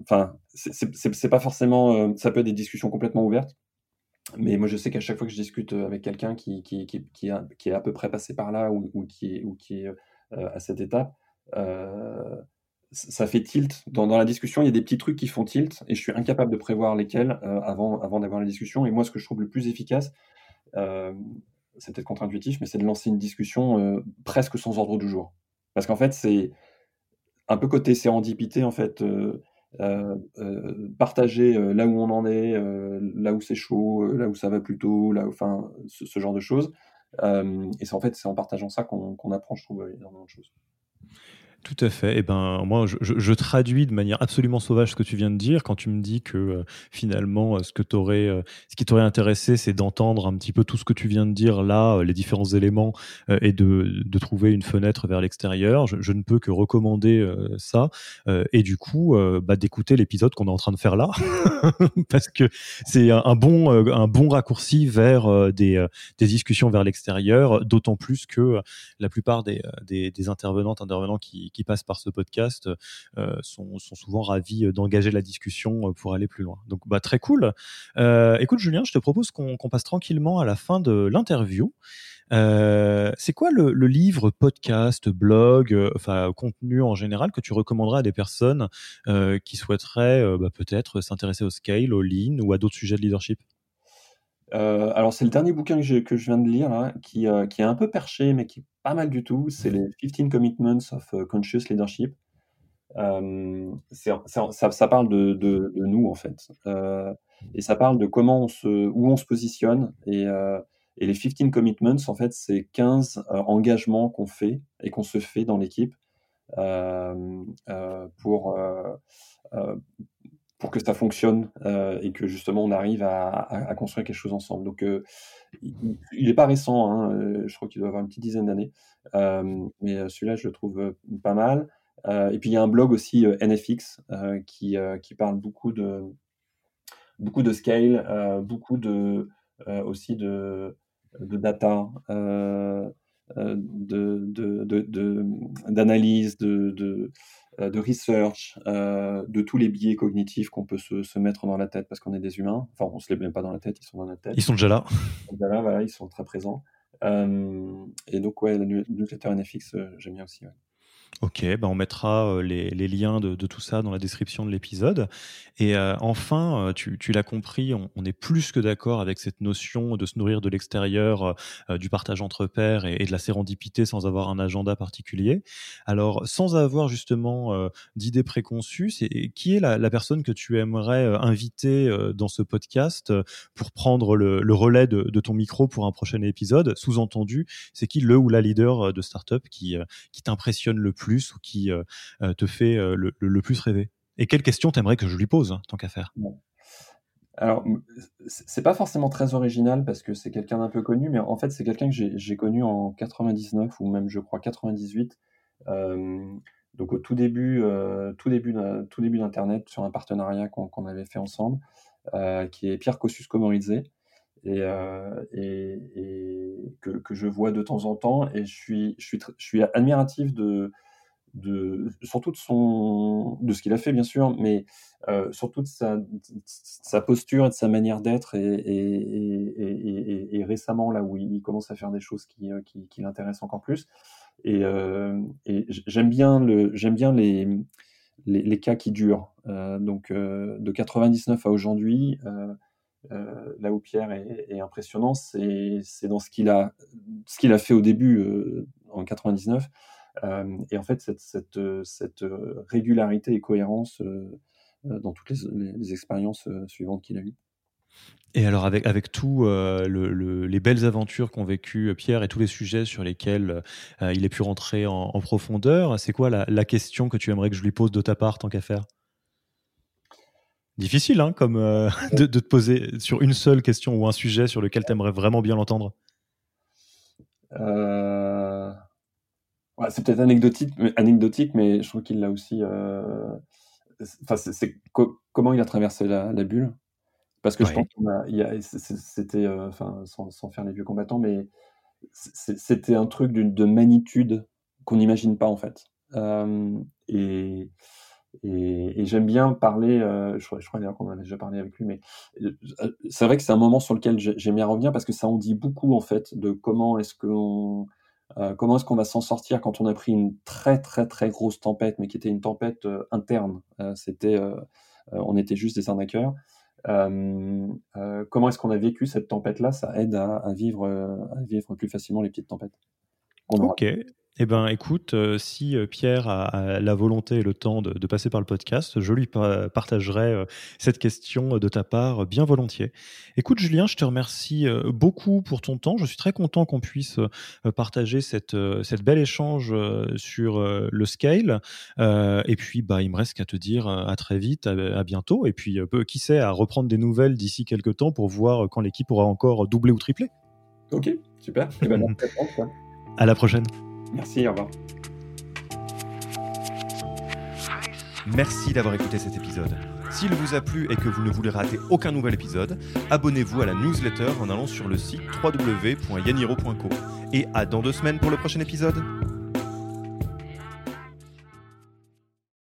A: Enfin, c'est pas forcément, ça peut être des discussions complètement ouvertes. Mais moi, je sais qu'à chaque fois que je discute euh, avec quelqu'un qui, qui, qui, qui, est à peu près passé par là ou, ou qui ou qui est euh, à cette étape, euh, ça fait tilt. Dans, dans, la discussion, il y a des petits trucs qui font tilt et je suis incapable de prévoir lesquels avant, avant d'avoir la discussion. Et moi, ce que je trouve le plus efficace, c'est peut-être contre-intuitif, mais c'est de lancer une discussion presque sans ordre du jour. Parce qu'en fait, c'est un peu côté sérendipité, en fait. Euh, partager euh, là où on en est, là où c'est chaud, là où ça va plutôt, là, enfin, ce, genre de choses. et c'est en fait, c'est en partageant ça qu'on apprend, je trouve, énormément de choses.
B: Tout à fait. Eh ben, moi, je, traduis de manière absolument sauvage ce que tu viens de dire quand tu me dis que euh, finalement, euh, ce, que aurais, euh, ce qui t'aurait intéressé, c'est d'entendre un petit peu tout ce que tu viens de dire là, les différents éléments, et de, de, trouver une fenêtre vers l'extérieur. Je, ne peux que recommander ça. et du coup, bah, d'écouter l'épisode qu'on est en train de faire là, parce que c'est un, bon, un bon raccourci vers des, des discussions vers l'extérieur, d'autant plus que la plupart des, des, des intervenantes, intervenants qui qui passent par ce podcast euh, sont, souvent ravis euh, d'engager la discussion euh, pour aller plus loin. Donc, bah, très cool. écoute, Julien, je te propose qu'on passe tranquillement à la fin de l'interview. c'est quoi le, livre, podcast, blog, contenu en général que tu recommanderais à des personnes qui souhaiteraient bah, peut-être s'intéresser au scale, au lean ou à d'autres sujets de leadership?
A: Alors, c'est le dernier bouquin que, je viens de lire, qui, qui est un peu perché, mais qui est pas mal du tout. C'est les 15 Commitments of Conscious Leadership. Euh, ça, parle de, nous, en fait. Euh, et ça parle de comment on se, où on se positionne. Euh, et les 15 commitments, en fait, c'est 15 engagements qu'on fait et qu'on se fait dans l'équipe pour, pour que ça fonctionne et que justement on arrive à, construire quelque chose ensemble. Donc, il n'est pas récent, hein, je crois qu'il doit avoir une petite dizaine d'années, mais celui-là, je le trouve pas mal. Euh, et puis il y a un blog aussi euh, NFX euh, qui, qui parle beaucoup de, beaucoup de scale, beaucoup de, aussi de, de data, d'analyse, de, de, de, de, research, de tous les biais cognitifs qu'on peut se, se, mettre dans la tête parce qu'on est des humains. Enfin, on ne se les met pas dans la tête, ils sont dans la tête.
B: Ils sont déjà là.
A: Ils sont, là, voilà, ils sont très présents. et donc, ouais, le newsletter NFX, j'aime bien aussi.
B: Ok, bah on mettra euh, les, liens de, tout ça dans la description de l'épisode. Et euh, enfin, euh, tu, l'as compris, on, est plus que d'accord avec cette notion de se nourrir de l'extérieur, du partage entre pairs et, de la sérendipité sans avoir un agenda particulier. Alors, sans avoir justement d'idées préconçues, c'est qui est la, personne que tu aimerais inviter dans ce podcast pour prendre le, relais de, de, ton micro pour un prochain épisode? Sous-entendu, c'est qui le ou la leader de startup qui, qui t'impressionne le plus ou qui euh, euh, te fait euh, le, plus rêver? Et quelle question t'aimerais que je lui pose, hein, tant qu'à faire?
A: Alors, c'est pas forcément très original parce que c'est quelqu'un d'un peu connu, mais en fait, c'est quelqu'un que j'ai connu en 99 ou même, je crois, 98. donc, au tout début, tout début, d'Internet, sur un partenariat qu'on avait fait ensemble, qui est Pierre Kosciusko Comorizé et, que, je vois de temps en temps. Et je suis admiratif de, de, surtout de, son, de ce qu'il a fait, bien sûr, mais euh, surtout de sa, posture et de sa manière d'être. Et, récemment, là où il commence à faire des choses qui, euh, qui, l'intéressent encore plus. Et, euh, j'aime bien, le, j'aime bien les, les, cas qui durent. Donc, de 99 à aujourd'hui, là où Pierre est, est impressionnant, c'est, dans ce qu'il a, ce qu'il a fait au début en 99 euh, et en fait, cette, cette, cette, régularité et cohérence euh, euh, dans toutes les, les, expériences suivantes qu'il a eues.
B: Et alors avec, avec tout le, les belles aventures qu'ont vécu Pierre et tous les sujets sur lesquels il a pu rentrer en, profondeur, c'est quoi la, la, question que tu aimerais que je lui pose de ta part tant qu'à faire? Difficile, hein, comme de, de, te poser sur une seule question ou un sujet sur lequel tu aimerais vraiment bien l'entendre?
A: Euh c'est peut-être anecdotique, anecdotique, mais je trouve qu'il l'a aussi. Euh, enfin, c'est comment il a traversé la, bulle? Parce que je pense qu'il c'était, euh, enfin, sans, sans, faire les vieux combattants, mais c'était un truc de magnitude qu'on n'imagine pas en fait. Euh, et, et, j'aime bien parler, je, crois, je crois d'ailleurs qu'on avait déjà parlé avec lui, mais c'est vrai que c'est un moment sur lequel j'aime bien revenir parce que ça en dit beaucoup en fait de comment est-ce qu'on euh, comment est-ce qu'on va s'en sortir quand on a pris une très très très grosse tempête, mais qui était une tempête euh, interne euh, C'était, on était juste des arnaqueurs. comment est-ce qu'on a vécu cette tempête-là? Ça aide à, vivre, à vivre plus facilement les petites tempêtes.
B: Ok. Eh ben, écoute, euh, si euh, Pierre a, la volonté et le temps de, passer par le podcast, je lui partagerai euh, cette question de ta part bien volontiers. Écoute, Julien, je te remercie beaucoup pour ton temps. Je suis très content qu'on puisse partager cette, cette belle échange sur le scale. et puis, bah, il me reste qu'à te dire à très vite, à, bientôt. Et puis, qui sait, à reprendre des nouvelles d'ici quelques temps pour voir quand l'équipe aura encore doublé ou triplé.
A: Ok, super. Eh ben,
B: à la prochaine.
A: Merci, au revoir.
C: Merci d'avoir écouté cet épisode. S'il vous a plu et que vous ne voulez rater aucun nouvel épisode, abonnez-vous à la newsletter en allant sur le site www.yaniro.co. Et à dans deux semaines pour le prochain épisode.